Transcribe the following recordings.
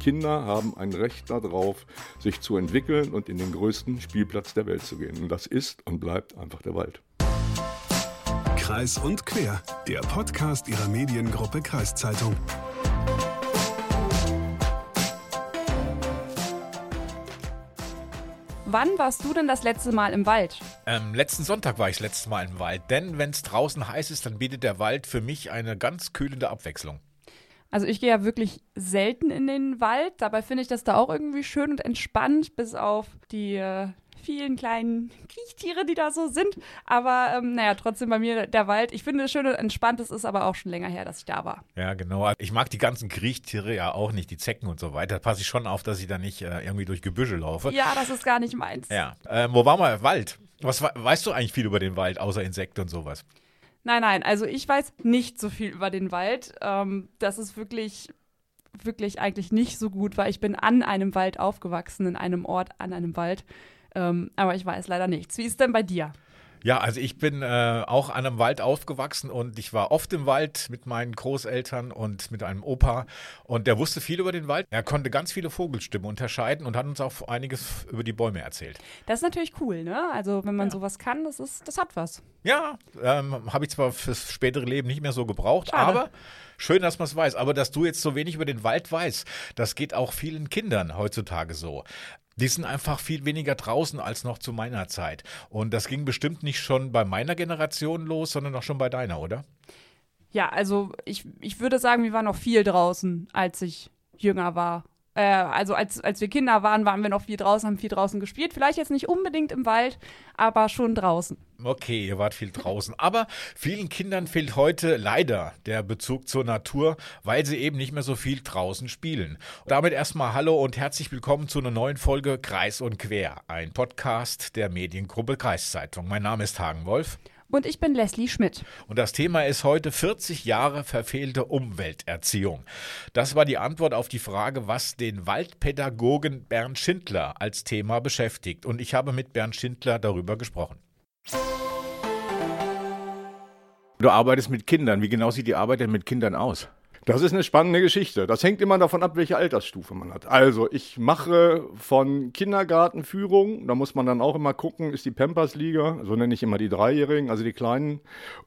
Kinder haben ein Recht darauf, sich zu entwickeln und in den größten Spielplatz der Welt zu gehen. Und das ist und bleibt einfach der Wald. Kreis und Quer, der Podcast Ihrer Mediengruppe Kreiszeitung. Wann warst du denn das letzte Mal im Wald? Ähm, letzten Sonntag war ich das letzte Mal im Wald, denn wenn es draußen heiß ist, dann bietet der Wald für mich eine ganz kühlende Abwechslung. Also ich gehe ja wirklich selten in den Wald, dabei finde ich das da auch irgendwie schön und entspannt, bis auf die äh, vielen kleinen Kriechtiere, die da so sind. Aber ähm, naja, trotzdem bei mir der Wald. Ich finde es schön und entspannt. Es ist aber auch schon länger her, dass ich da war. Ja, genau. Ich mag die ganzen Kriechtiere ja auch nicht, die Zecken und so weiter. Da passe ich schon auf, dass ich da nicht äh, irgendwie durch Gebüsche laufe. Ja, das ist gar nicht meins. Ja. Ähm, wo war mal Wald? Was weißt du eigentlich viel über den Wald, außer Insekten und sowas? Nein, nein, also ich weiß nicht so viel über den Wald. Ähm, das ist wirklich wirklich eigentlich nicht so gut, weil ich bin an einem Wald aufgewachsen, in einem Ort an einem Wald. Ähm, aber ich weiß leider nichts. Wie ist denn bei dir? Ja, also ich bin äh, auch an einem Wald aufgewachsen und ich war oft im Wald mit meinen Großeltern und mit einem Opa und der wusste viel über den Wald. Er konnte ganz viele Vogelstimmen unterscheiden und hat uns auch einiges über die Bäume erzählt. Das ist natürlich cool, ne? Also wenn man ja. sowas kann, das ist, das hat was. Ja, ähm, habe ich zwar fürs spätere Leben nicht mehr so gebraucht, Schade. aber schön, dass man es weiß. Aber dass du jetzt so wenig über den Wald weißt, das geht auch vielen Kindern heutzutage so. Die sind einfach viel weniger draußen als noch zu meiner Zeit. Und das ging bestimmt nicht schon bei meiner Generation los, sondern auch schon bei deiner, oder? Ja, also ich, ich würde sagen, wir waren noch viel draußen, als ich jünger war. Äh, also als, als wir Kinder waren, waren wir noch viel draußen, haben viel draußen gespielt. Vielleicht jetzt nicht unbedingt im Wald, aber schon draußen. Okay, ihr wart viel draußen. Aber vielen Kindern fehlt heute leider der Bezug zur Natur, weil sie eben nicht mehr so viel draußen spielen. Und damit erstmal Hallo und herzlich willkommen zu einer neuen Folge Kreis und Quer, ein Podcast der Mediengruppe Kreiszeitung. Mein Name ist Hagen Wolf. Und ich bin Leslie Schmidt. Und das Thema ist heute 40 Jahre verfehlte Umwelterziehung. Das war die Antwort auf die Frage, was den Waldpädagogen Bernd Schindler als Thema beschäftigt. Und ich habe mit Bernd Schindler darüber gesprochen. Du arbeitest mit Kindern. Wie genau sieht die Arbeit denn mit Kindern aus? Das ist eine spannende Geschichte. Das hängt immer davon ab, welche Altersstufe man hat. Also ich mache von Kindergartenführung, da muss man dann auch immer gucken, ist die Pampers-Liga, so nenne ich immer die Dreijährigen, also die Kleinen,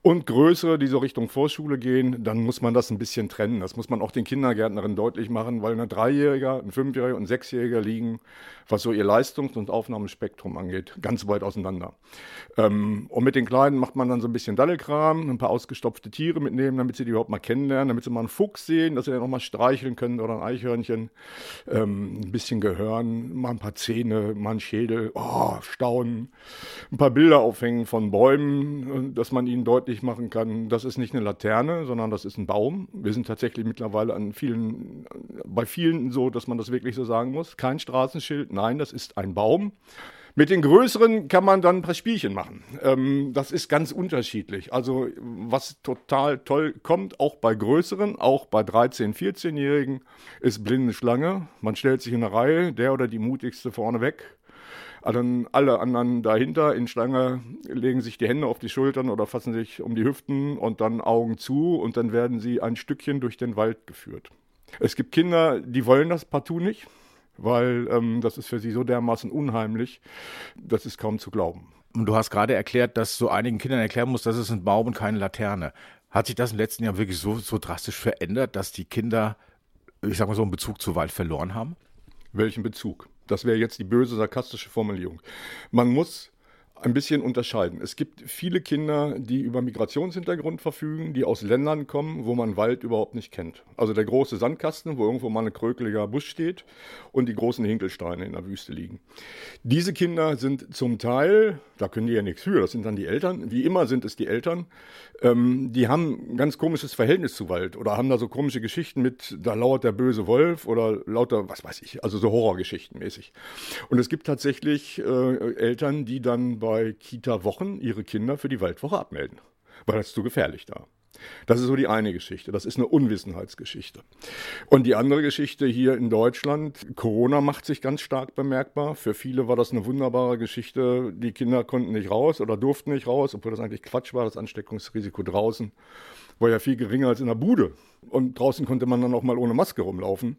und größere, die so Richtung Vorschule gehen, dann muss man das ein bisschen trennen. Das muss man auch den Kindergärtnerinnen deutlich machen, weil ein Dreijähriger, ein Fünfjähriger und ein Sechsjähriger liegen, was so ihr Leistungs- und Aufnahmespektrum angeht, ganz weit auseinander. Ähm, und mit den Kleinen macht man dann so ein bisschen Daddelkram, ein paar ausgestopfte Tiere mitnehmen, damit sie die überhaupt mal kennenlernen, damit sie mal einen Fuchs sehen, dass sie dann auch mal streicheln können oder ein Eichhörnchen, ähm, ein bisschen Gehören, mal ein paar Zähne, mal ein Schädel, oh, staunen, ein paar Bilder aufhängen von Bäumen, dass man ihnen deutlich machen kann, das ist nicht eine Laterne, sondern das ist ein Baum. Wir sind tatsächlich mittlerweile an vielen, bei vielen so, dass man das wirklich so sagen muss. Kein Straßenschild, nein, das ist ein Baum. Mit den größeren kann man dann ein paar Spielchen machen. Ähm, das ist ganz unterschiedlich. Also was total toll kommt, auch bei größeren, auch bei 13-, 14-Jährigen, ist blinde Schlange. Man stellt sich in eine Reihe, der oder die mutigste vorne weg. Dann alle anderen dahinter in Schlange legen sich die Hände auf die Schultern oder fassen sich um die Hüften und dann Augen zu und dann werden sie ein Stückchen durch den Wald geführt. Es gibt Kinder, die wollen das partout nicht weil ähm, das ist für sie so dermaßen unheimlich, das ist kaum zu glauben. Und du hast gerade erklärt, dass du einigen Kindern erklären musst, das ist ein Baum und keine Laterne. Hat sich das im letzten Jahr wirklich so, so drastisch verändert, dass die Kinder, ich sag mal so, einen Bezug zu Wald verloren haben? Welchen Bezug? Das wäre jetzt die böse sarkastische Formulierung. Man muss ein bisschen unterscheiden. Es gibt viele Kinder, die über Migrationshintergrund verfügen, die aus Ländern kommen, wo man Wald überhaupt nicht kennt. Also der große Sandkasten, wo irgendwo mal ein krökeliger Busch steht und die großen Hinkelsteine in der Wüste liegen. Diese Kinder sind zum Teil, da können die ja nichts für, das sind dann die Eltern, wie immer sind es die Eltern, ähm, die haben ein ganz komisches Verhältnis zu Wald oder haben da so komische Geschichten mit, da lauert der böse Wolf oder lauter, was weiß ich, also so Horrorgeschichten mäßig. Und es gibt tatsächlich äh, Eltern, die dann bei bei Kita-Wochen ihre Kinder für die Waldwoche abmelden, weil das zu gefährlich da. Das ist so die eine Geschichte. Das ist eine Unwissenheitsgeschichte. Und die andere Geschichte hier in Deutschland, Corona macht sich ganz stark bemerkbar. Für viele war das eine wunderbare Geschichte. Die Kinder konnten nicht raus oder durften nicht raus, obwohl das eigentlich Quatsch war, das Ansteckungsrisiko draußen war ja viel geringer als in der Bude. Und draußen konnte man dann auch mal ohne Maske rumlaufen.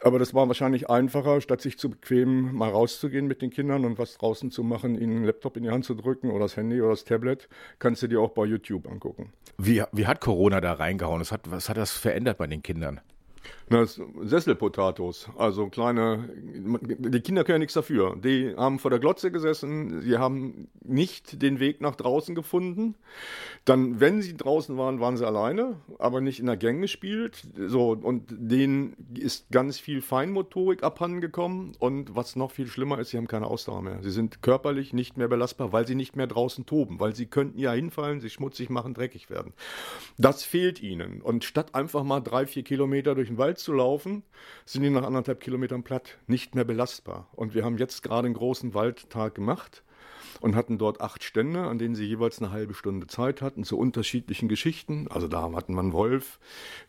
Aber das war wahrscheinlich einfacher, statt sich zu bequemen, mal rauszugehen mit den Kindern und was draußen zu machen, ihnen einen Laptop in die Hand zu drücken oder das Handy oder das Tablet, kannst du dir auch bei YouTube angucken. Wie, wie hat Corona da reingehauen? Was hat, was hat das verändert bei den Kindern? Na, das Sesselpotatos, also kleine, die Kinder können ja nichts dafür. Die haben vor der Glotze gesessen, sie haben nicht den Weg nach draußen gefunden. Dann, wenn sie draußen waren, waren sie alleine, aber nicht in der Gang gespielt. So, und denen ist ganz viel Feinmotorik abhandengekommen. Und was noch viel schlimmer ist, sie haben keine Ausdauer mehr. Sie sind körperlich nicht mehr belastbar, weil sie nicht mehr draußen toben, weil sie könnten ja hinfallen, sich schmutzig machen, dreckig werden. Das fehlt ihnen. Und statt einfach mal drei, vier Kilometer durch den Wald zu laufen, sind die nach anderthalb Kilometern platt, nicht mehr belastbar. Und wir haben jetzt gerade einen großen Waldtag gemacht und hatten dort acht Stände, an denen sie jeweils eine halbe Stunde Zeit hatten zu unterschiedlichen Geschichten. Also da hatten wir einen Wolf,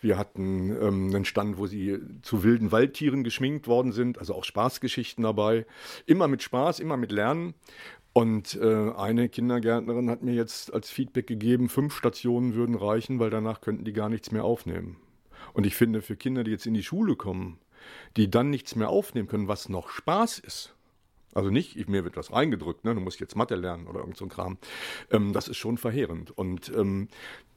wir hatten ähm, einen Stand, wo sie zu wilden Waldtieren geschminkt worden sind, also auch Spaßgeschichten dabei. Immer mit Spaß, immer mit Lernen. Und äh, eine Kindergärtnerin hat mir jetzt als Feedback gegeben, fünf Stationen würden reichen, weil danach könnten die gar nichts mehr aufnehmen. Und ich finde, für Kinder, die jetzt in die Schule kommen, die dann nichts mehr aufnehmen können, was noch Spaß ist, also nicht, ich, mir wird was reingedrückt, ne, du musst jetzt Mathe lernen oder irgend so ein Kram. Ähm, das ist schon verheerend. Und ähm,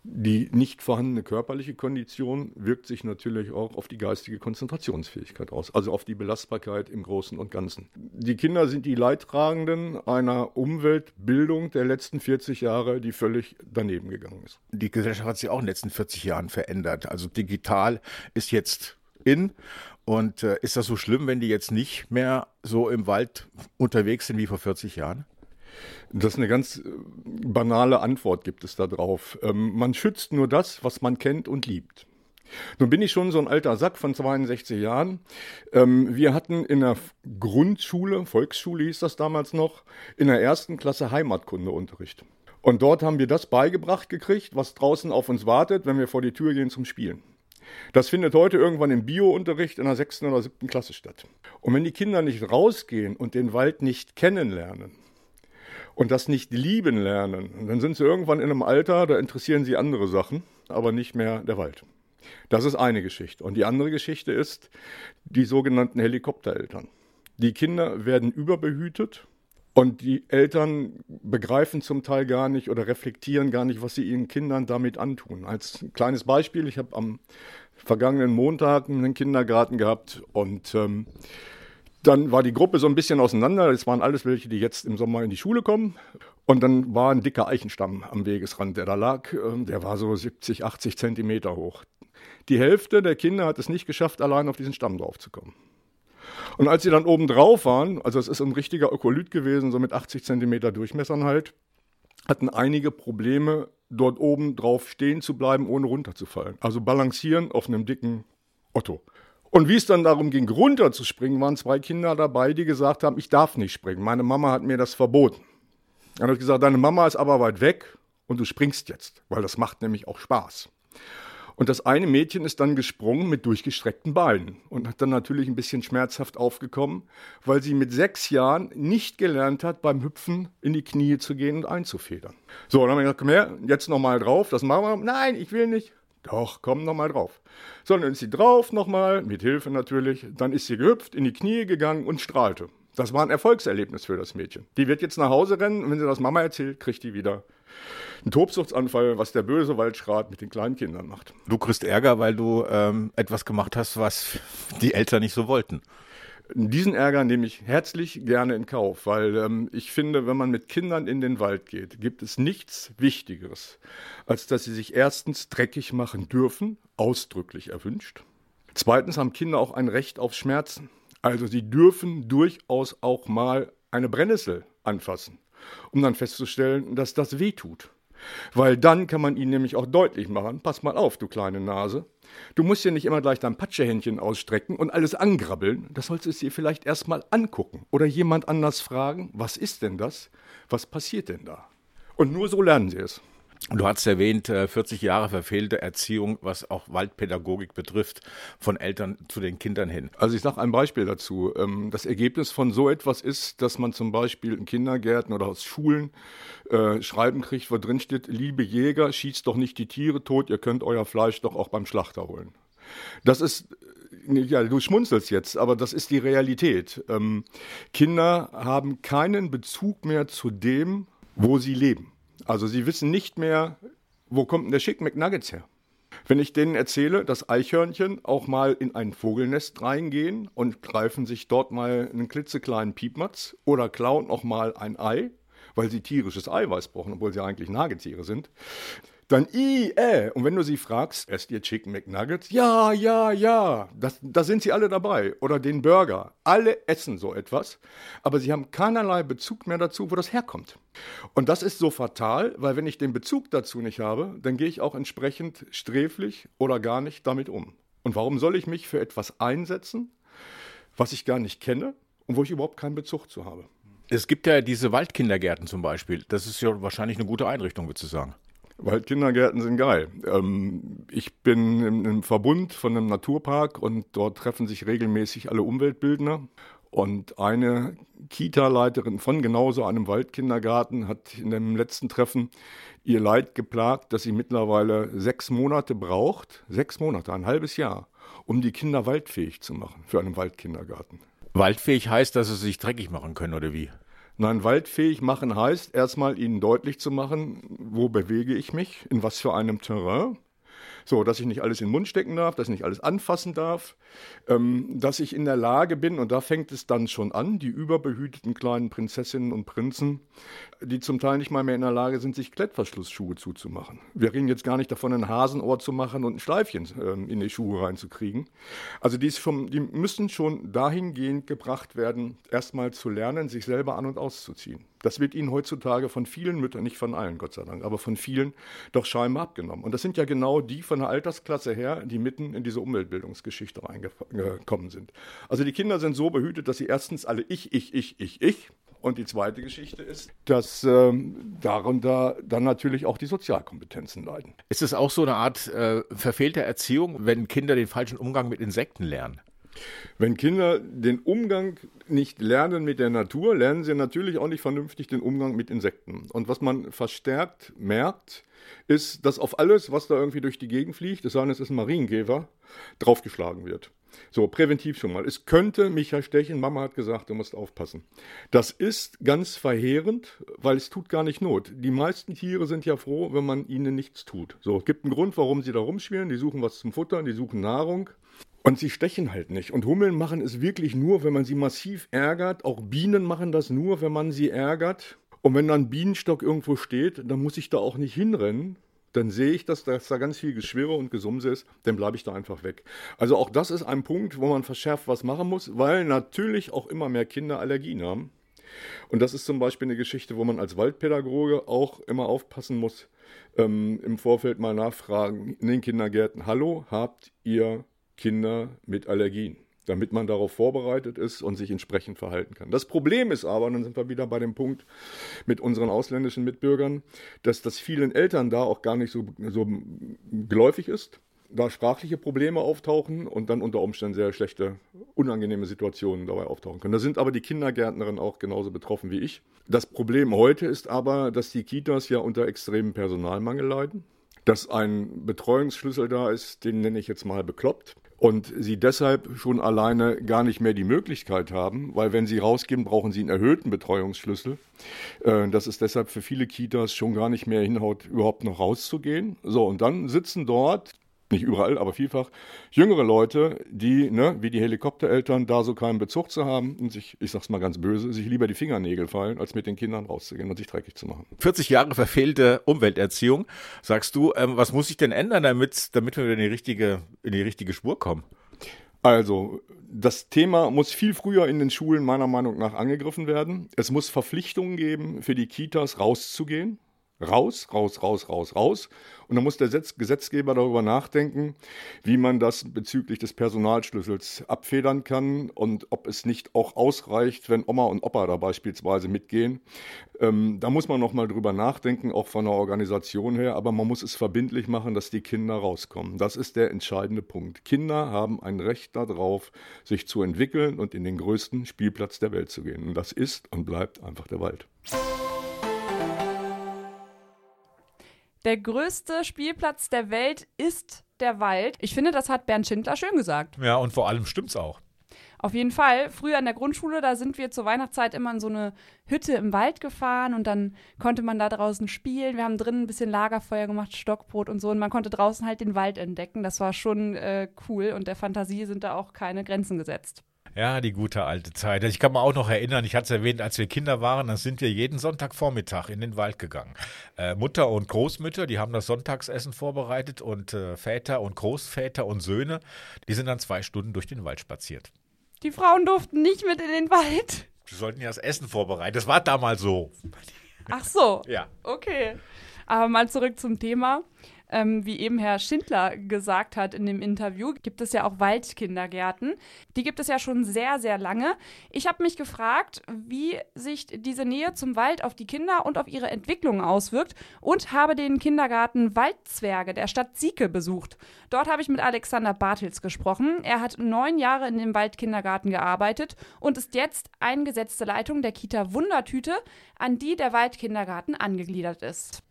die nicht vorhandene körperliche Kondition wirkt sich natürlich auch auf die geistige Konzentrationsfähigkeit aus, also auf die Belastbarkeit im Großen und Ganzen. Die Kinder sind die Leidtragenden einer Umweltbildung der letzten 40 Jahre, die völlig daneben gegangen ist. Die Gesellschaft hat sich auch in den letzten 40 Jahren verändert. Also digital ist jetzt in. Und äh, ist das so schlimm, wenn die jetzt nicht mehr so im Wald unterwegs sind wie vor 40 Jahren? Das ist eine ganz äh, banale Antwort gibt es da drauf. Ähm, man schützt nur das, was man kennt und liebt. Nun bin ich schon so ein alter Sack von 62 Jahren. Ähm, wir hatten in der Grundschule, Volksschule hieß das damals noch, in der ersten Klasse Heimatkundeunterricht. Und dort haben wir das beigebracht gekriegt, was draußen auf uns wartet, wenn wir vor die Tür gehen zum Spielen. Das findet heute irgendwann im Biounterricht in der sechsten oder siebten Klasse statt. Und wenn die Kinder nicht rausgehen und den Wald nicht kennenlernen, und das nicht lieben lernen, dann sind sie irgendwann in einem Alter, da interessieren sie andere Sachen, aber nicht mehr der Wald. Das ist eine Geschichte. Und die andere Geschichte ist die sogenannten Helikoptereltern. Die Kinder werden überbehütet und die Eltern begreifen zum Teil gar nicht oder reflektieren gar nicht, was sie ihren Kindern damit antun. Als kleines Beispiel, ich habe am vergangenen Montag einen Kindergarten gehabt und ähm, dann war die Gruppe so ein bisschen auseinander. Es waren alles welche, die jetzt im Sommer in die Schule kommen. Und dann war ein dicker Eichenstamm am Wegesrand, der da lag. Ähm, der war so 70, 80 Zentimeter hoch. Die Hälfte der Kinder hat es nicht geschafft, allein auf diesen Stamm draufzukommen. Und als sie dann oben drauf waren, also es ist ein richtiger Ökolyt gewesen, so mit 80 Zentimeter Durchmessern halt, hatten einige Probleme, dort oben drauf stehen zu bleiben, ohne runterzufallen. Also balancieren auf einem dicken Otto. Und wie es dann darum ging, runterzuspringen, waren zwei Kinder dabei, die gesagt haben, ich darf nicht springen. Meine Mama hat mir das verboten. Dann habe ich gesagt, deine Mama ist aber weit weg und du springst jetzt, weil das macht nämlich auch Spaß. Und das eine Mädchen ist dann gesprungen mit durchgestreckten Beinen und hat dann natürlich ein bisschen schmerzhaft aufgekommen, weil sie mit sechs Jahren nicht gelernt hat, beim Hüpfen in die Knie zu gehen und einzufedern. So, dann haben wir gesagt, komm her, jetzt nochmal drauf, das machen wir. Nein, ich will nicht. Doch, komm nochmal drauf. So, dann ist sie drauf nochmal, mit Hilfe natürlich. Dann ist sie gehüpft, in die Knie gegangen und strahlte. Das war ein Erfolgserlebnis für das Mädchen. Die wird jetzt nach Hause rennen und wenn sie das Mama erzählt, kriegt die wieder einen Tobsuchtsanfall, was der böse Waldschrat mit den kleinen Kindern macht. Du kriegst Ärger, weil du ähm, etwas gemacht hast, was die Eltern nicht so wollten. Diesen Ärger nehme ich herzlich gerne in Kauf, weil ähm, ich finde, wenn man mit Kindern in den Wald geht, gibt es nichts Wichtigeres, als dass sie sich erstens dreckig machen dürfen, ausdrücklich erwünscht. Zweitens haben Kinder auch ein Recht auf Schmerzen. Also sie dürfen durchaus auch mal eine Brennnessel anfassen, um dann festzustellen, dass das weh tut. Weil dann kann man ihnen nämlich auch deutlich machen, pass mal auf, du kleine Nase, Du musst ja nicht immer gleich dein Patschehändchen ausstrecken und alles angrabbeln. Das solltest du dir vielleicht erstmal angucken oder jemand anders fragen, was ist denn das? Was passiert denn da? Und nur so lernen sie es. Du hast erwähnt, 40 äh, Jahre verfehlte Erziehung, was auch Waldpädagogik betrifft, von Eltern zu den Kindern hin. Also ich sage ein Beispiel dazu. Ähm, das Ergebnis von so etwas ist, dass man zum Beispiel in Kindergärten oder aus Schulen äh, Schreiben kriegt, wo drin steht, liebe Jäger, schießt doch nicht die Tiere tot, ihr könnt euer Fleisch doch auch beim Schlachter holen. Das ist äh, ja, du schmunzelst jetzt, aber das ist die Realität. Ähm, Kinder haben keinen Bezug mehr zu dem, wo sie leben. Also sie wissen nicht mehr, wo kommt denn der Schick McNuggets her? Wenn ich denen erzähle, dass Eichhörnchen auch mal in ein Vogelnest reingehen und greifen sich dort mal einen klitzekleinen Piepmatz oder klauen auch mal ein Ei, weil sie tierisches Eiweiß brauchen, obwohl sie eigentlich Nagetiere sind, dann i, äh. Und wenn du sie fragst, esst ihr Chicken McNuggets? Ja, ja, ja. Das, da sind sie alle dabei. Oder den Burger. Alle essen so etwas. Aber sie haben keinerlei Bezug mehr dazu, wo das herkommt. Und das ist so fatal, weil wenn ich den Bezug dazu nicht habe, dann gehe ich auch entsprechend sträflich oder gar nicht damit um. Und warum soll ich mich für etwas einsetzen, was ich gar nicht kenne und wo ich überhaupt keinen Bezug zu habe? Es gibt ja diese Waldkindergärten zum Beispiel. Das ist ja wahrscheinlich eine gute Einrichtung, würde ich sagen. Waldkindergärten sind geil. Ähm, ich bin im, Verbund von einem Naturpark und dort treffen sich regelmäßig alle Umweltbildner. Und eine Kita-Leiterin von genauso einem Waldkindergarten hat in dem letzten Treffen ihr Leid geplagt, dass sie mittlerweile sechs Monate braucht, sechs Monate, ein halbes Jahr, um die Kinder waldfähig zu machen für einen Waldkindergarten. Waldfähig heißt, dass sie sich dreckig machen können, oder wie? Nein, waldfähig machen heißt, erstmal ihnen deutlich zu machen, wo bewege ich mich, in was für einem Terrain. So, dass ich nicht alles in den Mund stecken darf, dass ich nicht alles anfassen darf, ähm, dass ich in der Lage bin, und da fängt es dann schon an, die überbehüteten kleinen Prinzessinnen und Prinzen, die zum Teil nicht mal mehr in der Lage sind, sich Klettverschlussschuhe zuzumachen. Wir reden jetzt gar nicht davon, ein Hasenohr zu machen und ein Schleifchen ähm, in die Schuhe reinzukriegen. Also die, schon, die müssen schon dahingehend gebracht werden, erstmal zu lernen, sich selber an und auszuziehen. Das wird ihnen heutzutage von vielen Müttern, nicht von allen, Gott sei Dank, aber von vielen doch scheinbar abgenommen. Und das sind ja genau die von der Altersklasse her, die mitten in diese Umweltbildungsgeschichte reingekommen sind. Also die Kinder sind so behütet, dass sie erstens alle ich, ich, ich, ich, ich. Und die zweite Geschichte ist, dass ähm, darunter dann natürlich auch die Sozialkompetenzen leiden. Ist es auch so eine Art äh, verfehlte Erziehung, wenn Kinder den falschen Umgang mit Insekten lernen? Wenn Kinder den Umgang nicht lernen mit der Natur, lernen sie natürlich auch nicht vernünftig den Umgang mit Insekten. Und was man verstärkt merkt, ist, dass auf alles, was da irgendwie durch die Gegend fliegt, es sei denn, es ist ein Marienkäfer, draufgeschlagen wird. So, präventiv schon mal. Es könnte mich ja stechen. Mama hat gesagt, du musst aufpassen. Das ist ganz verheerend, weil es tut gar nicht Not. Die meisten Tiere sind ja froh, wenn man ihnen nichts tut. So, es gibt einen Grund, warum sie da rumschwirren. Die suchen was zum Futtern, die suchen Nahrung. Und sie stechen halt nicht. Und Hummeln machen es wirklich nur, wenn man sie massiv ärgert. Auch Bienen machen das nur, wenn man sie ärgert. Und wenn dann ein Bienenstock irgendwo steht, dann muss ich da auch nicht hinrennen. Dann sehe ich, dass, dass da ganz viel Geschwirre und Gesumse ist, dann bleibe ich da einfach weg. Also auch das ist ein Punkt, wo man verschärft was machen muss, weil natürlich auch immer mehr Kinder Allergien haben. Und das ist zum Beispiel eine Geschichte, wo man als Waldpädagoge auch immer aufpassen muss, ähm, im Vorfeld mal nachfragen in den Kindergärten, hallo, habt ihr Kinder mit Allergien, damit man darauf vorbereitet ist und sich entsprechend verhalten kann. Das Problem ist aber, und dann sind wir wieder bei dem Punkt mit unseren ausländischen Mitbürgern, dass das vielen Eltern da auch gar nicht so, so geläufig ist da sprachliche Probleme auftauchen und dann unter Umständen sehr schlechte, unangenehme Situationen dabei auftauchen können. Da sind aber die Kindergärtnerinnen auch genauso betroffen wie ich. Das Problem heute ist aber, dass die Kitas ja unter extremem Personalmangel leiden, dass ein Betreuungsschlüssel da ist, den nenne ich jetzt mal bekloppt und sie deshalb schon alleine gar nicht mehr die Möglichkeit haben, weil wenn sie rausgehen, brauchen sie einen erhöhten Betreuungsschlüssel. Äh, das ist deshalb für viele Kitas schon gar nicht mehr hinhaut, überhaupt noch rauszugehen. So, und dann sitzen dort nicht überall, aber vielfach, jüngere Leute, die, ne, wie die Helikoptereltern, da so keinen Bezug zu haben und sich, ich sag's mal ganz böse, sich lieber die Fingernägel fallen, als mit den Kindern rauszugehen und sich dreckig zu machen. 40 Jahre verfehlte Umwelterziehung. Sagst du, ähm, was muss sich denn ändern, damit, damit wir in die richtige, in die richtige Spur kommen? Also, das Thema muss viel früher in den Schulen meiner Meinung nach angegriffen werden. Es muss Verpflichtungen geben, für die Kitas rauszugehen Raus, raus, raus, raus, raus. Und dann muss der Gesetzgeber darüber nachdenken, wie man das bezüglich des Personalschlüssels abfedern kann und ob es nicht auch ausreicht, wenn Oma und Opa da beispielsweise mitgehen. Ähm, da muss man nochmal drüber nachdenken, auch von der Organisation her, aber man muss es verbindlich machen, dass die Kinder rauskommen. Das ist der entscheidende Punkt. Kinder haben ein Recht darauf, sich zu entwickeln und in den größten Spielplatz der Welt zu gehen. Und das ist und bleibt einfach der Wald. Der größte Spielplatz der Welt ist der Wald. Ich finde, das hat Bernd Schindler schön gesagt. Ja, und vor allem stimmt's auch. Auf jeden Fall. Früher in der Grundschule, da sind wir zur Weihnachtszeit immer in so eine Hütte im Wald gefahren und dann konnte man da draußen spielen. Wir haben drinnen ein bisschen Lagerfeuer gemacht, Stockbrot und so und man konnte draußen halt den Wald entdecken. Das war schon äh, cool und der Fantasie sind da auch keine Grenzen gesetzt. Ja, die gute alte Zeit. Ich kann mich auch noch erinnern, ich hatte es erwähnt, als wir Kinder waren, dann sind wir jeden Sonntagvormittag in den Wald gegangen. Äh, Mutter und Großmütter, die haben das Sonntagsessen vorbereitet und äh, Väter und Großväter und Söhne, die sind dann zwei Stunden durch den Wald spaziert. Die Frauen durften nicht mit in den Wald. Sie sollten ja das Essen vorbereiten. Das war damals so. Ach so. Ja. Okay. Aber mal zurück zum Thema. Ähm, wie eben Herr Schindler gesagt hat in dem Interview, gibt es ja auch Waldkindergärten. Die gibt es ja schon sehr, sehr lange. Ich habe mich gefragt, wie sich diese Nähe zum Wald auf die Kinder und auf ihre Entwicklung auswirkt und habe den Kindergarten Waldzwerge der Stadt Sieke besucht. Dort habe ich mit Alexander Bartels gesprochen. Er hat neun Jahre in dem Waldkindergarten gearbeitet und ist jetzt eingesetzte Leitung der Kita Wundertüte, an die der Waldkindergarten angegliedert ist.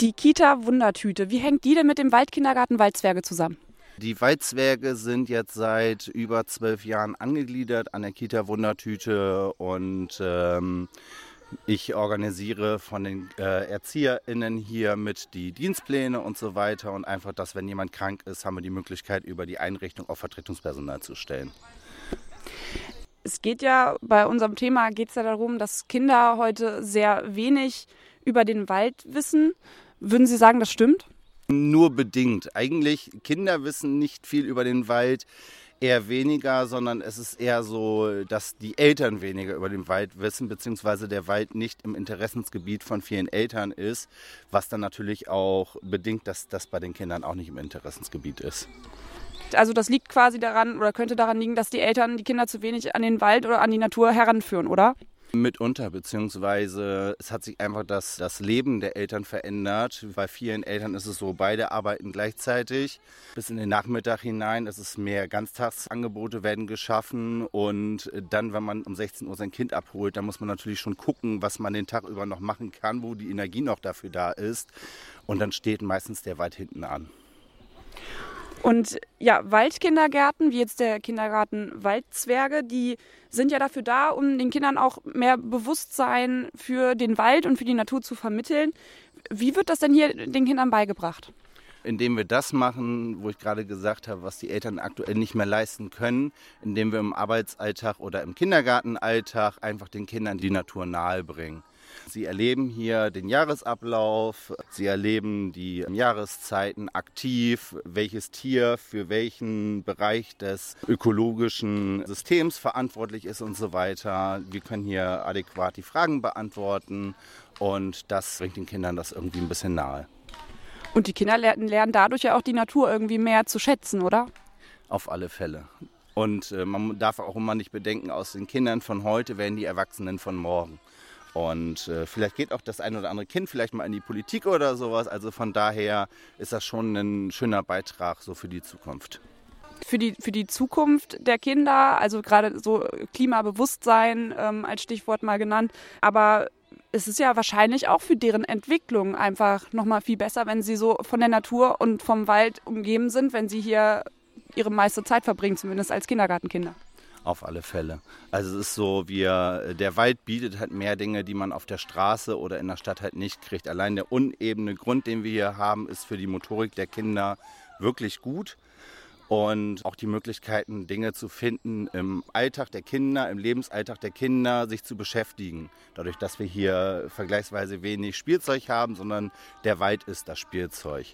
Die Kita Wundertüte, wie hängt die denn mit dem Waldkindergarten Waldzwerge zusammen? Die Waldzwerge sind jetzt seit über zwölf Jahren angegliedert an der Kita Wundertüte und ähm, ich organisiere von den äh, ErzieherInnen hier mit die Dienstpläne und so weiter und einfach, dass wenn jemand krank ist, haben wir die Möglichkeit, über die Einrichtung auf Vertretungspersonal zu stellen. Es geht ja bei unserem Thema geht es ja darum, dass Kinder heute sehr wenig über den Wald wissen. Würden Sie sagen, das stimmt? Nur bedingt. Eigentlich, Kinder wissen nicht viel über den Wald, eher weniger, sondern es ist eher so, dass die Eltern weniger über den Wald wissen, beziehungsweise der Wald nicht im Interessensgebiet von vielen Eltern ist, was dann natürlich auch bedingt, dass das bei den Kindern auch nicht im Interessensgebiet ist. Also das liegt quasi daran oder könnte daran liegen, dass die Eltern die Kinder zu wenig an den Wald oder an die Natur heranführen, oder? Mitunter, beziehungsweise es hat sich einfach das, das Leben der Eltern verändert. Bei vielen Eltern ist es so, beide arbeiten gleichzeitig. Bis in den Nachmittag hinein ist es mehr Ganztagsangebote werden geschaffen. Und dann, wenn man um 16 Uhr sein Kind abholt, dann muss man natürlich schon gucken, was man den Tag über noch machen kann, wo die Energie noch dafür da ist. Und dann steht meistens der weit hinten an. Und ja, Waldkindergärten, wie jetzt der Kindergarten Waldzwerge, die sind ja dafür da, um den Kindern auch mehr Bewusstsein für den Wald und für die Natur zu vermitteln. Wie wird das denn hier den Kindern beigebracht? indem wir das machen, wo ich gerade gesagt habe, was die Eltern aktuell nicht mehr leisten können, indem wir im Arbeitsalltag oder im Kindergartenalltag einfach den Kindern die Natur nahe bringen. Sie erleben hier den Jahresablauf, Sie erleben die Jahreszeiten aktiv, welches Tier für welchen Bereich des ökologischen Systems verantwortlich ist und so weiter. Wir können hier adäquat die Fragen beantworten und das bringt den Kindern das irgendwie ein bisschen nahe. Und die Kinder lernen dadurch ja auch die Natur irgendwie mehr zu schätzen, oder? Auf alle Fälle. Und äh, man darf auch immer nicht bedenken, aus den Kindern von heute werden die Erwachsenen von morgen. Und äh, vielleicht geht auch das ein oder andere Kind vielleicht mal in die Politik oder sowas. Also von daher ist das schon ein schöner Beitrag so für die Zukunft. Für die, für die Zukunft der Kinder, also gerade so Klimabewusstsein ähm, als Stichwort mal genannt. Aber es ist ja wahrscheinlich auch für deren Entwicklung einfach nochmal viel besser, wenn sie so von der Natur und vom Wald umgeben sind, wenn sie hier ihre meiste Zeit verbringen, zumindest als Kindergartenkinder. Auf alle Fälle. Also es ist so, wir, der Wald bietet halt mehr Dinge, die man auf der Straße oder in der Stadt halt nicht kriegt. Allein der unebene Grund, den wir hier haben, ist für die Motorik der Kinder wirklich gut. Und auch die Möglichkeiten, Dinge zu finden im Alltag der Kinder, im Lebensalltag der Kinder, sich zu beschäftigen. Dadurch, dass wir hier vergleichsweise wenig Spielzeug haben, sondern der Wald ist das Spielzeug,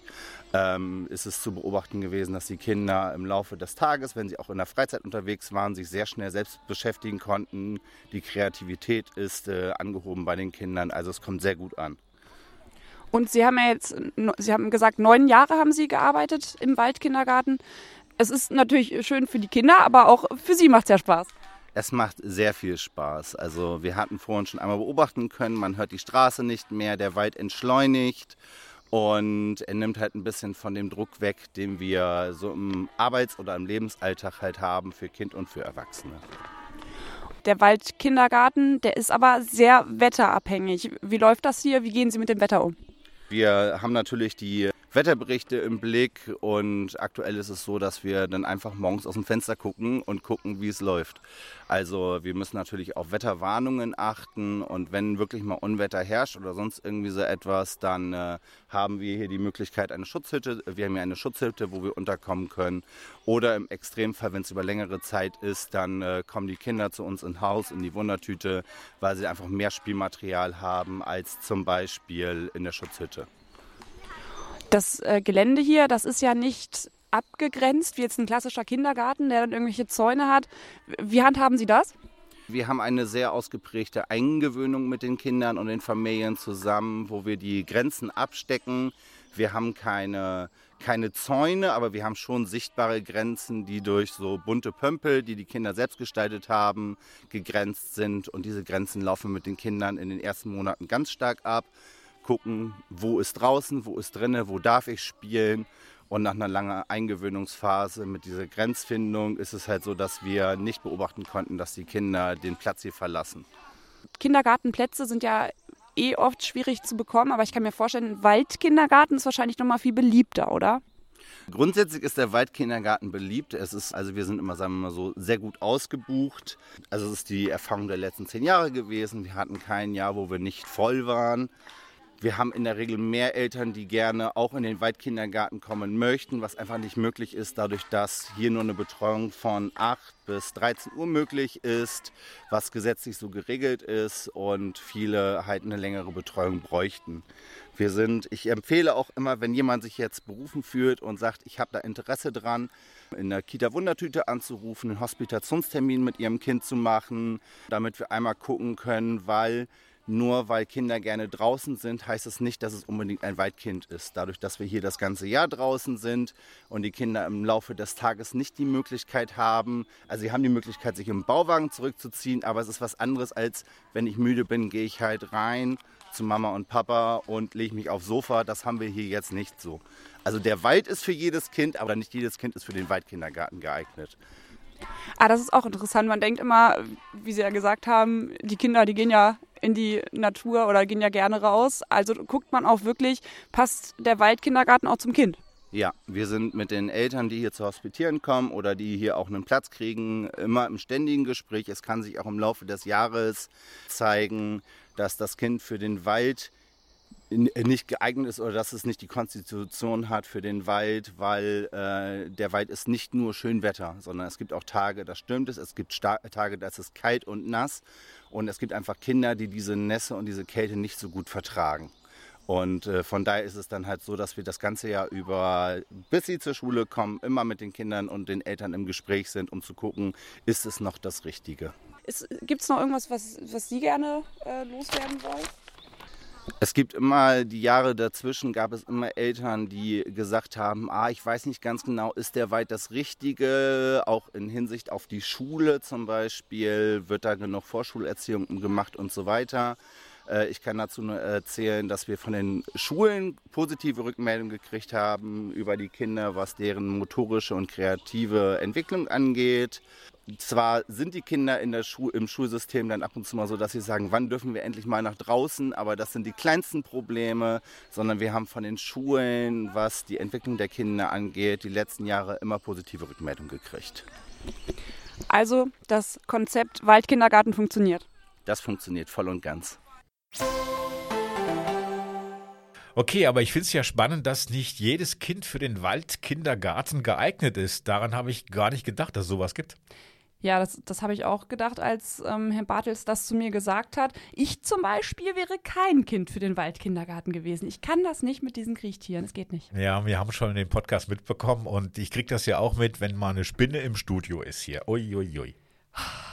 ähm, ist es zu beobachten gewesen, dass die Kinder im Laufe des Tages, wenn sie auch in der Freizeit unterwegs waren, sich sehr schnell selbst beschäftigen konnten. Die Kreativität ist äh, angehoben bei den Kindern, also es kommt sehr gut an. Und Sie haben ja jetzt, Sie haben gesagt, neun Jahre haben Sie gearbeitet im Waldkindergarten es ist natürlich schön für die Kinder, aber auch für sie macht es ja Spaß. Es macht sehr viel Spaß. Also wir hatten vorhin schon einmal beobachten können, man hört die Straße nicht mehr, der Wald entschleunigt und er nimmt halt ein bisschen von dem Druck weg, den wir so im Arbeits- oder im Lebensalltag halt haben für Kind und für Erwachsene. Der Waldkindergarten, der ist aber sehr wetterabhängig. Wie läuft das hier? Wie gehen Sie mit dem Wetter um? Wir haben natürlich die Wetterberichte im Blick und aktuell ist es so, dass wir dann einfach morgens aus dem Fenster gucken und gucken, wie es läuft. Also wir müssen natürlich auf Wetterwarnungen achten und wenn wirklich mal Unwetter herrscht oder sonst irgendwie so etwas, dann äh, haben wir hier die Möglichkeit eine Schutzhütte. Wir haben hier eine Schutzhütte, wo wir unterkommen können. Oder im Extremfall, wenn es über längere Zeit ist, dann äh, kommen die Kinder zu uns ins Haus, in die Wundertüte, weil sie einfach mehr Spielmaterial haben als zum Beispiel in der Schutzhütte. Das äh, Gelände hier, das ist ja nicht abgegrenzt, wie jetzt ein klassischer Kindergarten, der dann irgendwelche Zäune hat. Wie handhaben Sie das? Wir haben eine sehr ausgeprägte Eingewöhnung mit den Kindern und den Familien zusammen, wo wir die Grenzen abstecken. Wir haben keine, keine Zäune, aber wir haben schon sichtbare Grenzen, die durch so bunte Pömpel, die die Kinder selbst gestaltet haben, gegrenzt sind. Und diese Grenzen laufen mit den Kindern in den ersten Monaten ganz stark ab gucken, wo ist draußen, wo ist drinne, wo darf ich spielen. Und nach einer langen Eingewöhnungsphase mit dieser Grenzfindung ist es halt so, dass wir nicht beobachten konnten, dass die Kinder den Platz hier verlassen. Kindergartenplätze sind ja eh oft schwierig zu bekommen, aber ich kann mir vorstellen, ein Waldkindergarten ist wahrscheinlich noch mal viel beliebter, oder? Grundsätzlich ist der Waldkindergarten beliebt. Es ist, also wir sind immer, sagen wir mal so, sehr gut ausgebucht. Also es ist die Erfahrung der letzten zehn Jahre gewesen. Wir hatten kein Jahr, wo wir nicht voll waren. Wir haben in der Regel mehr Eltern, die gerne auch in den Waldkindergarten kommen möchten, was einfach nicht möglich ist, dadurch, dass hier nur eine Betreuung von 8 bis 13 Uhr möglich ist, was gesetzlich so geregelt ist und viele halt eine längere Betreuung bräuchten. Wir sind, ich empfehle auch immer, wenn jemand sich jetzt berufen fühlt und sagt, ich habe da Interesse dran, in der Kita Wundertüte anzurufen, einen Hospitationstermin mit ihrem Kind zu machen, damit wir einmal gucken können, weil nur weil Kinder gerne draußen sind, heißt es nicht, dass es unbedingt ein Waldkind ist. Dadurch, dass wir hier das ganze Jahr draußen sind und die Kinder im Laufe des Tages nicht die Möglichkeit haben, also sie haben die Möglichkeit, sich im Bauwagen zurückzuziehen, aber es ist was anderes als, wenn ich müde bin, gehe ich halt rein zu Mama und Papa und lege mich aufs Sofa. Das haben wir hier jetzt nicht so. Also der Wald ist für jedes Kind, aber nicht jedes Kind ist für den Waldkindergarten geeignet. Ah, das ist auch interessant. Man denkt immer, wie Sie ja gesagt haben, die Kinder, die gehen ja in die Natur oder gehen ja gerne raus. Also guckt man auch wirklich, passt der Waldkindergarten auch zum Kind? Ja, wir sind mit den Eltern, die hier zu hospitieren kommen oder die hier auch einen Platz kriegen, immer im ständigen Gespräch. Es kann sich auch im Laufe des Jahres zeigen, dass das Kind für den Wald nicht geeignet ist oder dass es nicht die Konstitution hat für den Wald, weil äh, der Wald ist nicht nur Schönwetter, sondern es gibt auch Tage, da stürmt es, es gibt Tage, da ist es kalt und nass und es gibt einfach Kinder, die diese Nässe und diese Kälte nicht so gut vertragen. Und äh, von daher ist es dann halt so, dass wir das ganze Jahr über, bis sie zur Schule kommen, immer mit den Kindern und den Eltern im Gespräch sind, um zu gucken, ist es noch das Richtige. Gibt es noch irgendwas, was, was Sie gerne äh, loswerden wollen? Es gibt immer die Jahre dazwischen, gab es immer Eltern, die gesagt haben, ah, ich weiß nicht ganz genau, ist der Weit das Richtige? Auch in Hinsicht auf die Schule zum Beispiel, wird da genug Vorschulerziehung gemacht und so weiter. Äh, ich kann dazu nur erzählen, dass wir von den Schulen positive Rückmeldungen gekriegt haben über die Kinder, was deren motorische und kreative Entwicklung angeht zwar sind die Kinder in der Schu im Schulsystem dann ab und zu mal so, dass sie sagen, wann dürfen wir endlich mal nach draußen, aber das sind die kleinsten Probleme, sondern wir haben von den Schulen, was die Entwicklung der Kinder angeht, die letzten Jahre immer positive Rückmeldungen gekriegt. Also das Konzept Waldkindergarten funktioniert. Das funktioniert voll und ganz. Okay, aber ich finde es ja spannend, dass nicht jedes Kind für den Waldkindergarten geeignet ist. Daran habe ich gar nicht gedacht, dass es sowas gibt. Ja, das, das habe ich auch gedacht, als ähm, Herr Bartels das zu mir gesagt hat. Ich zum Beispiel wäre kein Kind für den Waldkindergarten gewesen. Ich kann das nicht mit diesen Kriechtieren. Es geht nicht. Ja, wir haben schon den Podcast mitbekommen und ich kriege das ja auch mit, wenn mal eine Spinne im Studio ist hier. Uiuiui. Ui, ui.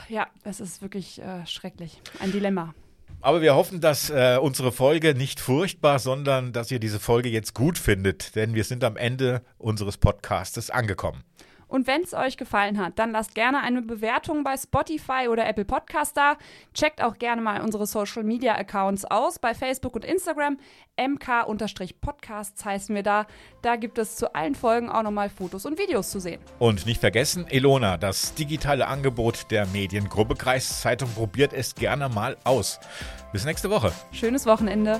Ja, es ist wirklich äh, schrecklich. Ein Dilemma. Aber wir hoffen, dass äh, unsere Folge nicht furchtbar, sondern dass ihr diese Folge jetzt gut findet, denn wir sind am Ende unseres Podcastes angekommen. Und wenn es euch gefallen hat, dann lasst gerne eine Bewertung bei Spotify oder Apple Podcast da. Checkt auch gerne mal unsere Social Media Accounts aus bei Facebook und Instagram. MK-Podcasts heißen wir da. Da gibt es zu allen Folgen auch nochmal Fotos und Videos zu sehen. Und nicht vergessen, Elona, das digitale Angebot der Mediengruppe Kreiszeitung probiert es gerne mal aus. Bis nächste Woche. Schönes Wochenende.